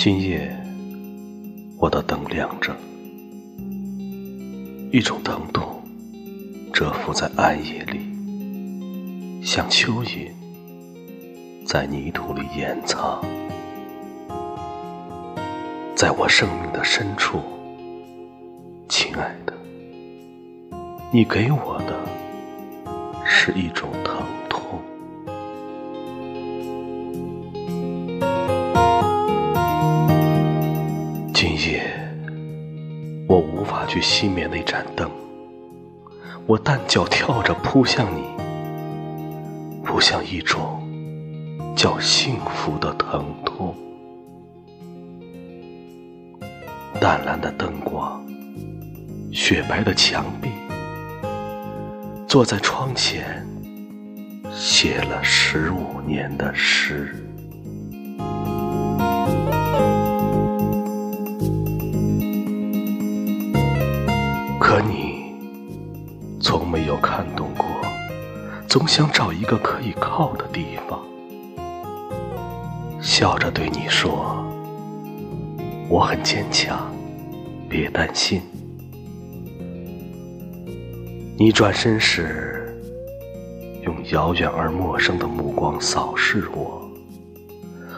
今夜，我的灯亮着，一种疼痛蛰伏在暗夜里，像蚯蚓在泥土里掩藏。在我生命的深处，亲爱的，你给我的是一种疼去熄灭那盏灯，我单脚跳着扑向你，扑向一种叫幸福的疼痛。淡蓝的灯光，雪白的墙壁，坐在窗前，写了十五年的诗。从没有看懂过，总想找一个可以靠的地方，笑着对你说。我很坚强，别担心。你转身时，用遥远而陌生的目光扫视我，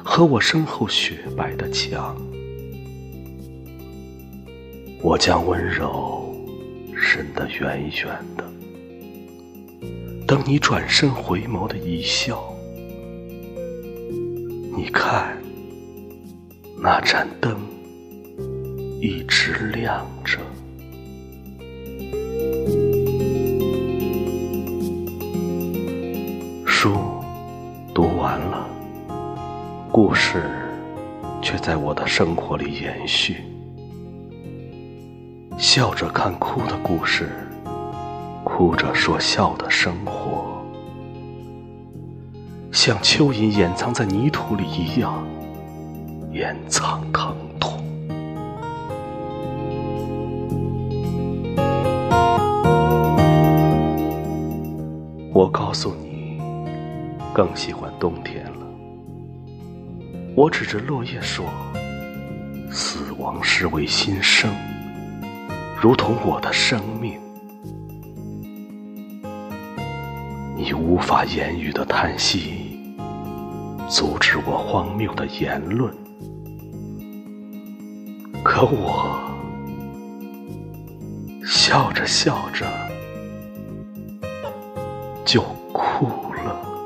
和我身后雪白的墙。我将温柔伸得远远的，等你转身回眸的一笑。你看，那盏灯。一直亮着。书读完了，故事却在我的生活里延续。笑着看哭的故事，哭着说笑的生活，像蚯蚓掩藏在泥土里一样，掩藏疼痛。我告诉你，更喜欢冬天了。我指着落叶说：“死亡是为新生，如同我的生命。”你无法言语的叹息，阻止我荒谬的言论。可我笑着笑着。就哭了。